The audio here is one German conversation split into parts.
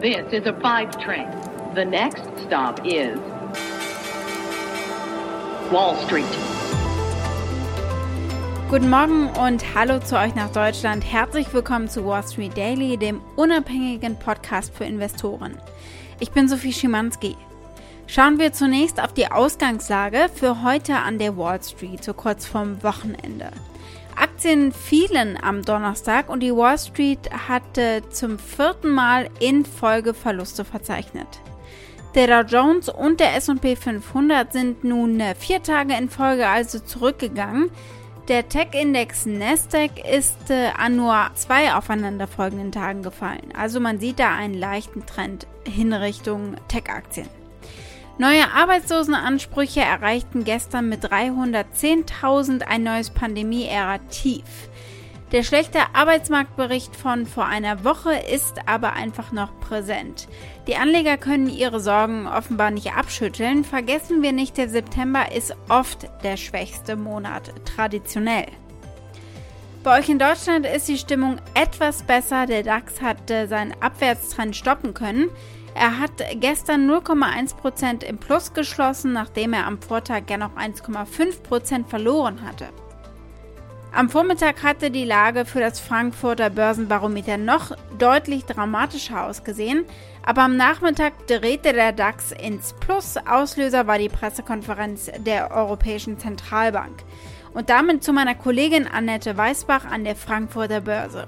This is a five train. The next stop is Wall Street. Guten Morgen und hallo zu euch nach Deutschland. Herzlich willkommen zu Wall Street Daily, dem unabhängigen Podcast für Investoren. Ich bin Sophie Schimanski. Schauen wir zunächst auf die Ausgangslage für heute an der Wall Street, so kurz vorm Wochenende. Aktien fielen am Donnerstag und die Wall Street hatte zum vierten Mal in Folge Verluste verzeichnet. Der Dow Jones und der S&P 500 sind nun vier Tage in Folge also zurückgegangen. Der Tech-Index Nasdaq ist äh, an nur zwei aufeinanderfolgenden Tagen gefallen. Also man sieht da einen leichten Trend hin Richtung Tech-Aktien. Neue Arbeitslosenansprüche erreichten gestern mit 310.000 ein neues Pandemie-Ära-Tief. Der schlechte Arbeitsmarktbericht von vor einer Woche ist aber einfach noch präsent. Die Anleger können ihre Sorgen offenbar nicht abschütteln. Vergessen wir nicht, der September ist oft der schwächste Monat, traditionell. Bei euch in Deutschland ist die Stimmung etwas besser. Der DAX hat äh, seinen Abwärtstrend stoppen können. Er hat gestern 0,1% im Plus geschlossen, nachdem er am Vortag ja noch 1,5% verloren hatte. Am Vormittag hatte die Lage für das Frankfurter Börsenbarometer noch deutlich dramatischer ausgesehen, aber am Nachmittag drehte der DAX ins Plus. Auslöser war die Pressekonferenz der Europäischen Zentralbank. Und damit zu meiner Kollegin Annette Weißbach an der Frankfurter Börse.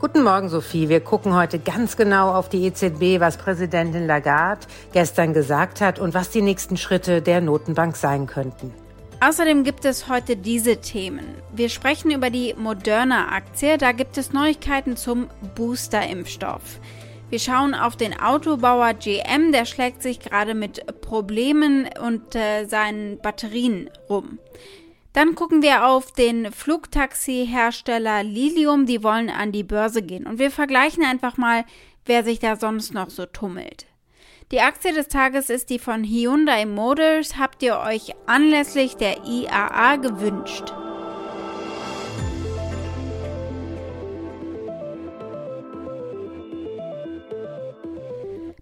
Guten Morgen, Sophie. Wir gucken heute ganz genau auf die EZB, was Präsidentin Lagarde gestern gesagt hat und was die nächsten Schritte der Notenbank sein könnten. Außerdem gibt es heute diese Themen. Wir sprechen über die Moderna-Aktie. Da gibt es Neuigkeiten zum Booster-Impfstoff. Wir schauen auf den Autobauer GM, der schlägt sich gerade mit Problemen und äh, seinen Batterien rum. Dann gucken wir auf den Flugtaxi-Hersteller Lilium, die wollen an die Börse gehen. Und wir vergleichen einfach mal, wer sich da sonst noch so tummelt. Die Aktie des Tages ist die von Hyundai Motors. Habt ihr euch anlässlich der IAA gewünscht?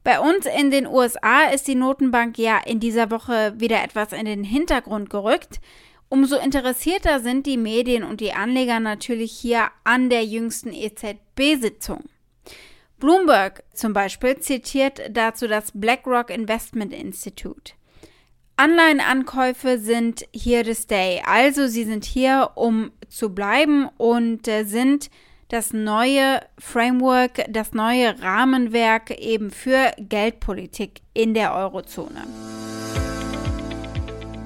Bei uns in den USA ist die Notenbank ja in dieser Woche wieder etwas in den Hintergrund gerückt. Umso interessierter sind die Medien und die Anleger natürlich hier an der jüngsten EZB-Sitzung. Bloomberg zum Beispiel zitiert dazu das BlackRock Investment Institute. Anleihenankäufe sind here to stay, also sie sind hier, um zu bleiben und äh, sind das neue Framework, das neue Rahmenwerk eben für Geldpolitik in der Eurozone.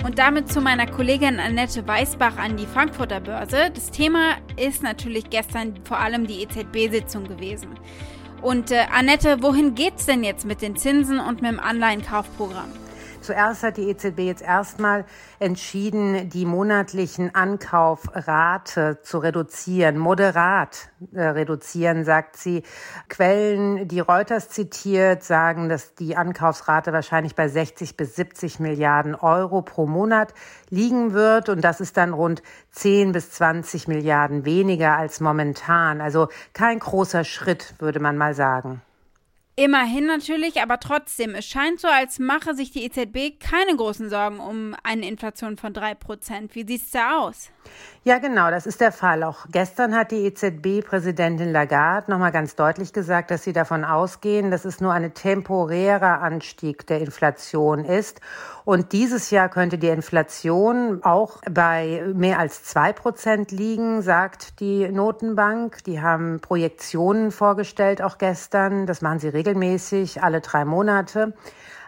Und damit zu meiner Kollegin Annette Weißbach an die Frankfurter Börse. Das Thema ist natürlich gestern vor allem die EZB-Sitzung gewesen. Und äh, Annette, wohin geht's denn jetzt mit den Zinsen und mit dem Anleihenkaufprogramm? Zuerst hat die EZB jetzt erstmal entschieden, die monatlichen Ankaufrate zu reduzieren, moderat äh, reduzieren, sagt sie. Quellen, die Reuters zitiert, sagen, dass die Ankaufsrate wahrscheinlich bei 60 bis 70 Milliarden Euro pro Monat liegen wird. Und das ist dann rund 10 bis 20 Milliarden weniger als momentan. Also kein großer Schritt, würde man mal sagen. Immerhin natürlich, aber trotzdem, es scheint so, als mache sich die EZB keine großen Sorgen um eine Inflation von 3%. Wie sieht es da aus? Ja, genau, das ist der Fall. Auch gestern hat die EZB-Präsidentin Lagarde nochmal ganz deutlich gesagt, dass sie davon ausgehen, dass es nur ein temporärer Anstieg der Inflation ist. Und dieses Jahr könnte die Inflation auch bei mehr als zwei Prozent liegen, sagt die Notenbank. Die haben Projektionen vorgestellt, auch gestern. Das machen sie regelmäßig, alle drei Monate.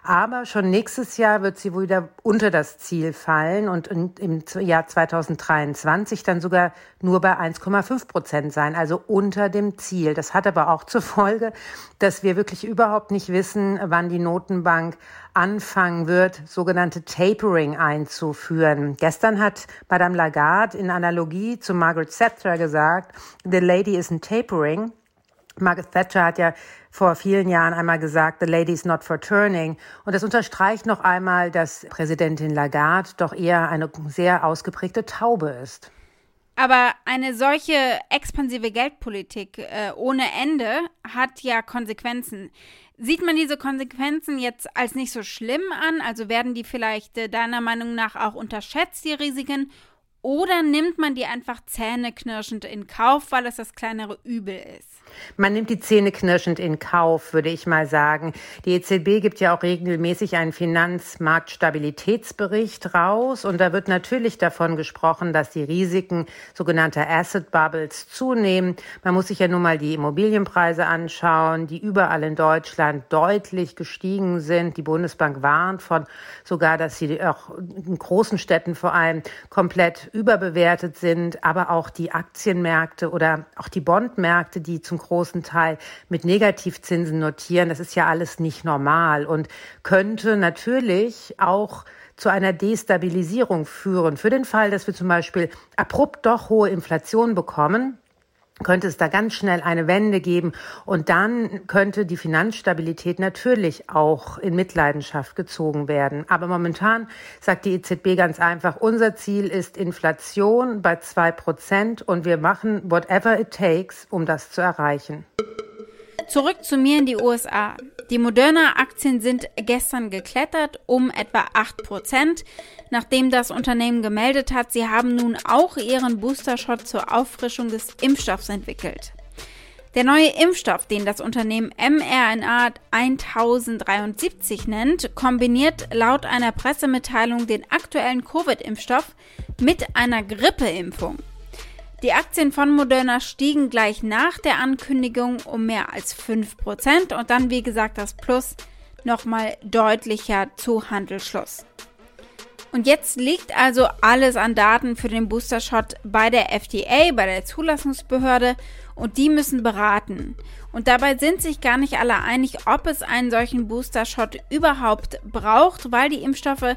Aber schon nächstes Jahr wird sie wohl wieder unter das Ziel fallen und im Jahr 2023 dann sogar nur bei 1,5 Prozent sein, also unter dem Ziel. Das hat aber auch zur Folge, dass wir wirklich überhaupt nicht wissen, wann die Notenbank anfangen wird, sogenannte Tapering einzuführen. Gestern hat Madame Lagarde in Analogie zu Margaret Thatcher gesagt, the lady isn't tapering. Margaret Thatcher hat ja vor vielen Jahren einmal gesagt, the lady is not for turning. Und das unterstreicht noch einmal, dass Präsidentin Lagarde doch eher eine sehr ausgeprägte Taube ist. Aber eine solche expansive Geldpolitik äh, ohne Ende hat ja Konsequenzen. Sieht man diese Konsequenzen jetzt als nicht so schlimm an? Also werden die vielleicht äh, deiner Meinung nach auch unterschätzt, die Risiken? Oder nimmt man die einfach zähneknirschend in Kauf, weil es das kleinere Übel ist? Man nimmt die Zähne knirschend in Kauf, würde ich mal sagen. Die EZB gibt ja auch regelmäßig einen Finanzmarktstabilitätsbericht raus und da wird natürlich davon gesprochen, dass die Risiken sogenannter Asset Bubbles zunehmen. Man muss sich ja nun mal die Immobilienpreise anschauen, die überall in Deutschland deutlich gestiegen sind. Die Bundesbank warnt von sogar, dass sie auch in großen Städten vor allem komplett überbewertet sind, aber auch die Aktienmärkte oder auch die Bondmärkte, die zum großen Teil mit Negativzinsen notieren. Das ist ja alles nicht normal und könnte natürlich auch zu einer Destabilisierung führen. Für den Fall, dass wir zum Beispiel abrupt doch hohe Inflation bekommen, könnte es da ganz schnell eine Wende geben und dann könnte die Finanzstabilität natürlich auch in Mitleidenschaft gezogen werden. Aber momentan sagt die EZB ganz einfach, unser Ziel ist Inflation bei zwei Prozent und wir machen whatever it takes, um das zu erreichen. Zurück zu mir in die USA. Die Moderna-Aktien sind gestern geklettert um etwa 8%, nachdem das Unternehmen gemeldet hat, sie haben nun auch ihren Booster-Shot zur Auffrischung des Impfstoffs entwickelt. Der neue Impfstoff, den das Unternehmen mRNA 1073 nennt, kombiniert laut einer Pressemitteilung den aktuellen Covid-Impfstoff mit einer Grippeimpfung. Die Aktien von Moderna stiegen gleich nach der Ankündigung um mehr als 5% und dann, wie gesagt, das Plus nochmal deutlicher zu Handelsschluss. Und jetzt liegt also alles an Daten für den Booster-Shot bei der FDA, bei der Zulassungsbehörde, und die müssen beraten. Und dabei sind sich gar nicht alle einig, ob es einen solchen Booster-Shot überhaupt braucht, weil die Impfstoffe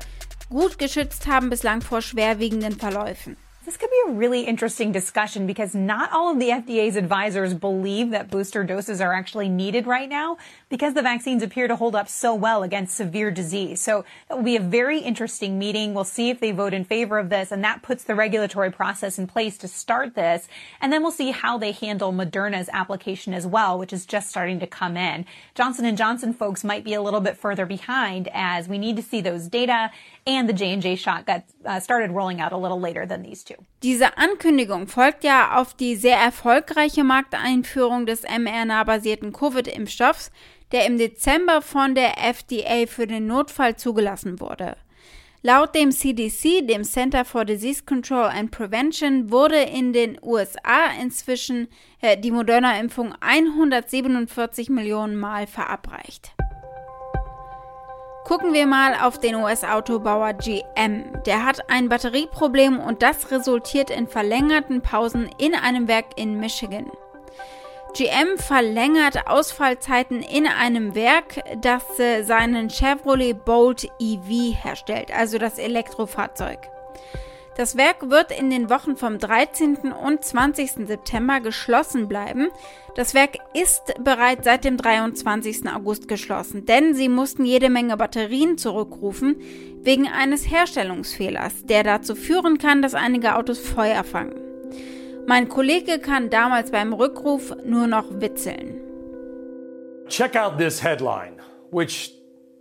gut geschützt haben bislang vor schwerwiegenden Verläufen. This could be a really interesting discussion because not all of the FDA's advisors believe that booster doses are actually needed right now because the vaccines appear to hold up so well against severe disease. So that will be a very interesting meeting. We'll see if they vote in favor of this and that puts the regulatory process in place to start this. And then we'll see how they handle Moderna's application as well, which is just starting to come in. Johnson & Johnson folks might be a little bit further behind as we need to see those data and the J&J shot got uh, started rolling out a little later than these two. Diese Ankündigung folgt ja auf die sehr erfolgreiche Markteinführung des mRNA-basierten Covid-Impfstoffs, der im Dezember von der FDA für den Notfall zugelassen wurde. Laut dem CDC, dem Center for Disease Control and Prevention, wurde in den USA inzwischen äh, die Moderna-Impfung 147 Millionen Mal verabreicht. Gucken wir mal auf den US-Autobauer GM. Der hat ein Batterieproblem und das resultiert in verlängerten Pausen in einem Werk in Michigan. GM verlängert Ausfallzeiten in einem Werk, das äh, seinen Chevrolet Bolt EV herstellt, also das Elektrofahrzeug. Das Werk wird in den Wochen vom 13. und 20. September geschlossen bleiben. Das Werk ist bereits seit dem 23. August geschlossen, denn sie mussten jede Menge Batterien zurückrufen wegen eines Herstellungsfehlers, der dazu führen kann, dass einige Autos Feuer fangen. Mein Kollege kann damals beim Rückruf nur noch witzeln. Check out this headline, which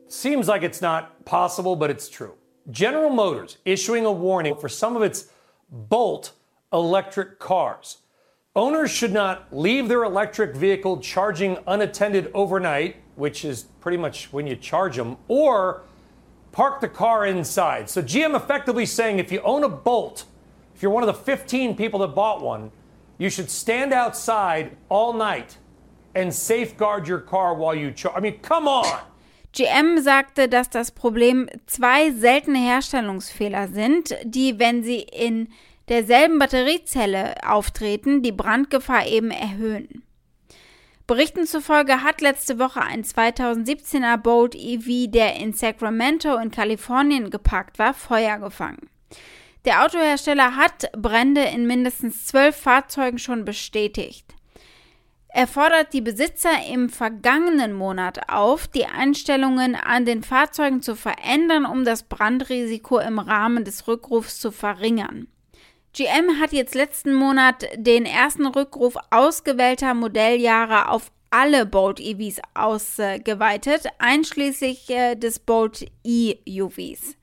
seems like it's not possible, but it's true. General Motors issuing a warning for some of its Bolt electric cars. Owners should not leave their electric vehicle charging unattended overnight, which is pretty much when you charge them, or park the car inside. So GM effectively saying if you own a Bolt, if you're one of the 15 people that bought one, you should stand outside all night and safeguard your car while you charge. I mean, come on. GM sagte, dass das Problem zwei seltene Herstellungsfehler sind, die, wenn sie in derselben Batteriezelle auftreten, die Brandgefahr eben erhöhen. Berichten zufolge hat letzte Woche ein 2017er Bolt EV, der in Sacramento in Kalifornien geparkt war, Feuer gefangen. Der Autohersteller hat Brände in mindestens zwölf Fahrzeugen schon bestätigt. Er fordert die Besitzer im vergangenen Monat auf, die Einstellungen an den Fahrzeugen zu verändern, um das Brandrisiko im Rahmen des Rückrufs zu verringern. GM hat jetzt letzten Monat den ersten Rückruf ausgewählter Modelljahre auf alle Bolt EVs ausgeweitet, einschließlich äh, des Bolt E-UVs.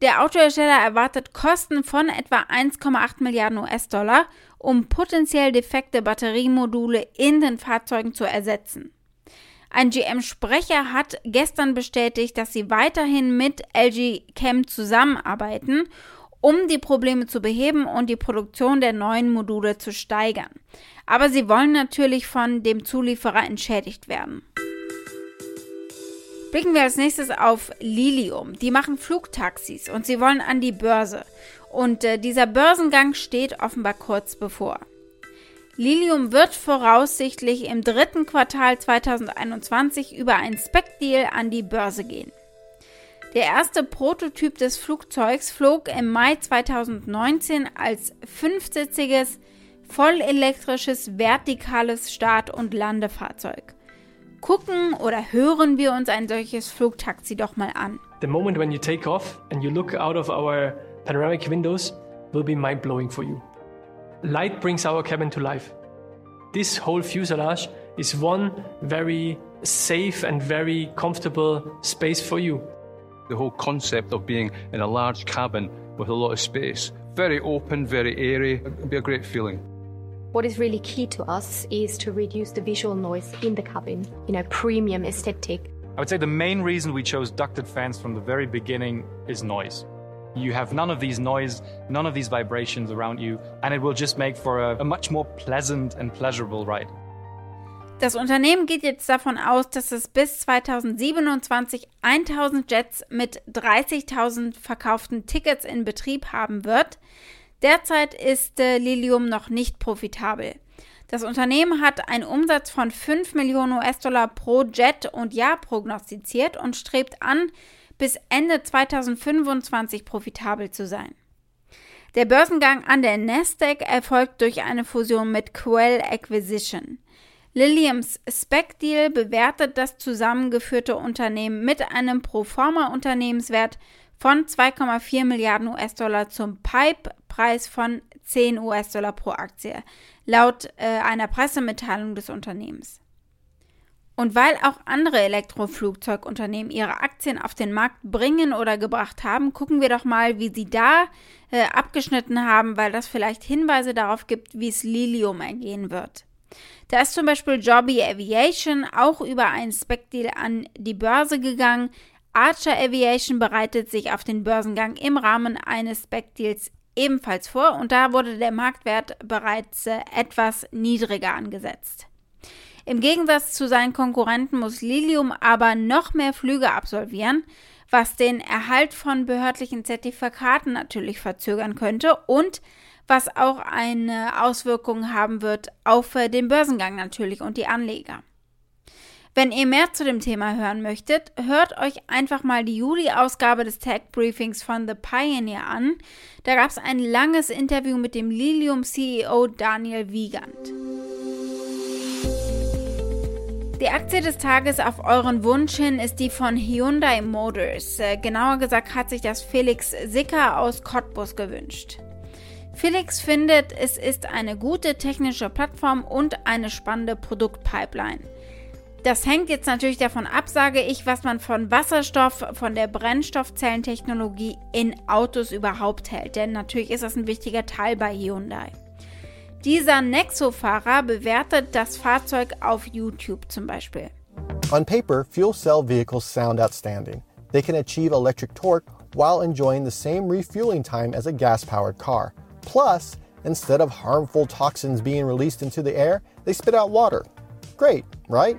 Der Autohersteller erwartet Kosten von etwa 1,8 Milliarden US-Dollar, um potenziell defekte Batteriemodule in den Fahrzeugen zu ersetzen. Ein GM-Sprecher hat gestern bestätigt, dass sie weiterhin mit LG Chem zusammenarbeiten, um die Probleme zu beheben und die Produktion der neuen Module zu steigern. Aber sie wollen natürlich von dem Zulieferer entschädigt werden. Blicken wir als nächstes auf Lilium. Die machen Flugtaxis und sie wollen an die Börse. Und äh, dieser Börsengang steht offenbar kurz bevor. Lilium wird voraussichtlich im dritten Quartal 2021 über ein Spec-Deal an die Börse gehen. Der erste Prototyp des Flugzeugs flog im Mai 2019 als fünfsitziges, vollelektrisches, vertikales Start- und Landefahrzeug. Gucken oder hören wir uns ein solches Flugtaxi doch mal an. The moment when you take off and you look out of our panoramic windows will be mind blowing for you. Light brings our cabin to life. This whole fuselage is one very safe and very comfortable space for you. The whole concept of being in a large cabin with a lot of space, very open, very airy, it'd be a great feeling. What is really key to us is to reduce the visual noise in the cabin, you know, premium aesthetic. I would say the main reason we chose ducted fans from the very beginning is noise. You have none of these noise, none of these vibrations around you, and it will just make for a, a much more pleasant and pleasurable ride. Das Unternehmen geht jetzt davon aus, dass es bis 2027 1000 Jets mit 30.000 verkauften Tickets in Betrieb haben wird. Derzeit ist äh, Lilium noch nicht profitabel. Das Unternehmen hat einen Umsatz von 5 Millionen US-Dollar pro Jet und Jahr prognostiziert und strebt an, bis Ende 2025 profitabel zu sein. Der Börsengang an der Nasdaq erfolgt durch eine Fusion mit Quell Acquisition. Liliums Spec-Deal bewertet das zusammengeführte Unternehmen mit einem Proforma-Unternehmenswert von 2,4 Milliarden US-Dollar zum Pipe-Preis von 10 US-Dollar pro Aktie, laut äh, einer Pressemitteilung des Unternehmens. Und weil auch andere Elektroflugzeugunternehmen ihre Aktien auf den Markt bringen oder gebracht haben, gucken wir doch mal, wie sie da äh, abgeschnitten haben, weil das vielleicht Hinweise darauf gibt, wie es Lilium ergehen wird. Da ist zum Beispiel Joby Aviation auch über einen Spec-Deal an die Börse gegangen. Archer Aviation bereitet sich auf den Börsengang im Rahmen eines Spec-Deals ebenfalls vor und da wurde der Marktwert bereits äh, etwas niedriger angesetzt. Im Gegensatz zu seinen Konkurrenten muss Lilium aber noch mehr Flüge absolvieren, was den Erhalt von behördlichen Zertifikaten natürlich verzögern könnte und was auch eine Auswirkung haben wird auf äh, den Börsengang natürlich und die Anleger. Wenn ihr mehr zu dem Thema hören möchtet, hört euch einfach mal die Juli-Ausgabe des Tech Briefings von The Pioneer an. Da gab es ein langes Interview mit dem Lilium-CEO Daniel Wiegand. Die Aktie des Tages auf euren Wunsch hin ist die von Hyundai Motors. Äh, genauer gesagt hat sich das Felix Sicker aus Cottbus gewünscht. Felix findet, es ist eine gute technische Plattform und eine spannende Produktpipeline. Das hängt jetzt natürlich davon ab, sage ich, was man von Wasserstoff, von der Brennstoffzellentechnologie in Autos überhaupt hält. Denn natürlich ist das ein wichtiger Teil bei Hyundai. Dieser Nexo-Fahrer bewertet das Fahrzeug auf YouTube zum Beispiel. On paper, fuel cell vehicles sound outstanding. They can achieve electric torque while enjoying the same refueling time as a gas powered car. Plus, instead of harmful toxins being released into the air, they spit out water. Great, right?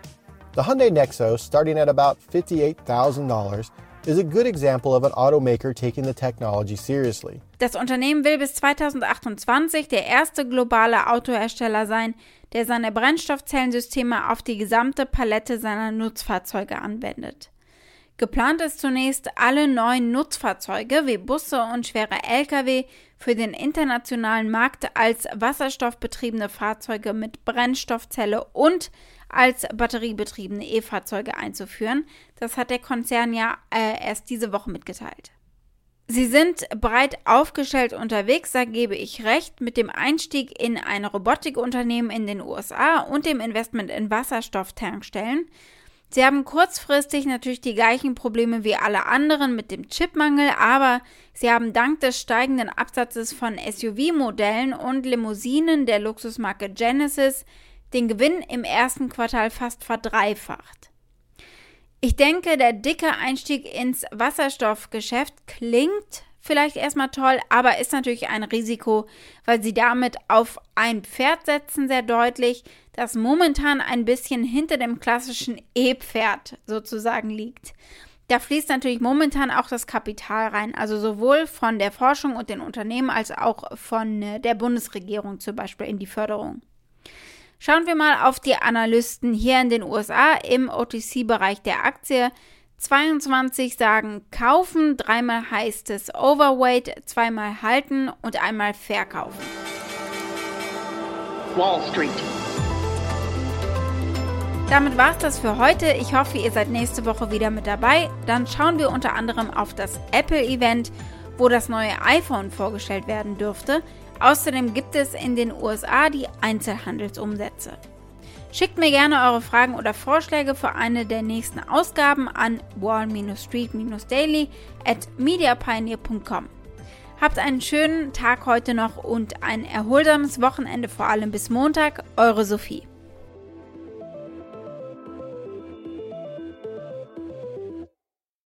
The Hyundai Nexo, starting at about $58,000, is a good example of an automaker taking the technology seriously. Das Unternehmen will bis 2028 der erste globale Autohersteller sein, der seine Brennstoffzellensysteme auf die gesamte Palette seiner Nutzfahrzeuge anwendet. Geplant ist zunächst, alle neuen Nutzfahrzeuge wie Busse und schwere Lkw für den internationalen Markt als wasserstoffbetriebene Fahrzeuge mit Brennstoffzelle und als batteriebetriebene E-Fahrzeuge einzuführen. Das hat der Konzern ja äh, erst diese Woche mitgeteilt. Sie sind breit aufgestellt unterwegs, da gebe ich recht, mit dem Einstieg in ein Robotikunternehmen in den USA und dem Investment in Wasserstofftankstellen. Sie haben kurzfristig natürlich die gleichen Probleme wie alle anderen mit dem Chipmangel, aber sie haben dank des steigenden Absatzes von SUV-Modellen und Limousinen der Luxusmarke Genesis den Gewinn im ersten Quartal fast verdreifacht. Ich denke, der dicke Einstieg ins Wasserstoffgeschäft klingt vielleicht erstmal toll, aber ist natürlich ein Risiko, weil sie damit auf ein Pferd setzen, sehr deutlich, das momentan ein bisschen hinter dem klassischen E-Pferd sozusagen liegt. Da fließt natürlich momentan auch das Kapital rein, also sowohl von der Forschung und den Unternehmen als auch von äh, der Bundesregierung zum Beispiel in die Förderung. Schauen wir mal auf die Analysten hier in den USA im OTC-Bereich der Aktie. 22 sagen kaufen, dreimal heißt es Overweight, zweimal halten und einmal verkaufen. Wall Street. Damit war es das für heute. Ich hoffe, ihr seid nächste Woche wieder mit dabei. Dann schauen wir unter anderem auf das Apple-Event, wo das neue iPhone vorgestellt werden dürfte. Außerdem gibt es in den USA die Einzelhandelsumsätze. Schickt mir gerne eure Fragen oder Vorschläge für eine der nächsten Ausgaben an wall-street-daily at mediapioneer.com. Habt einen schönen Tag heute noch und ein erholsames Wochenende, vor allem bis Montag. Eure Sophie.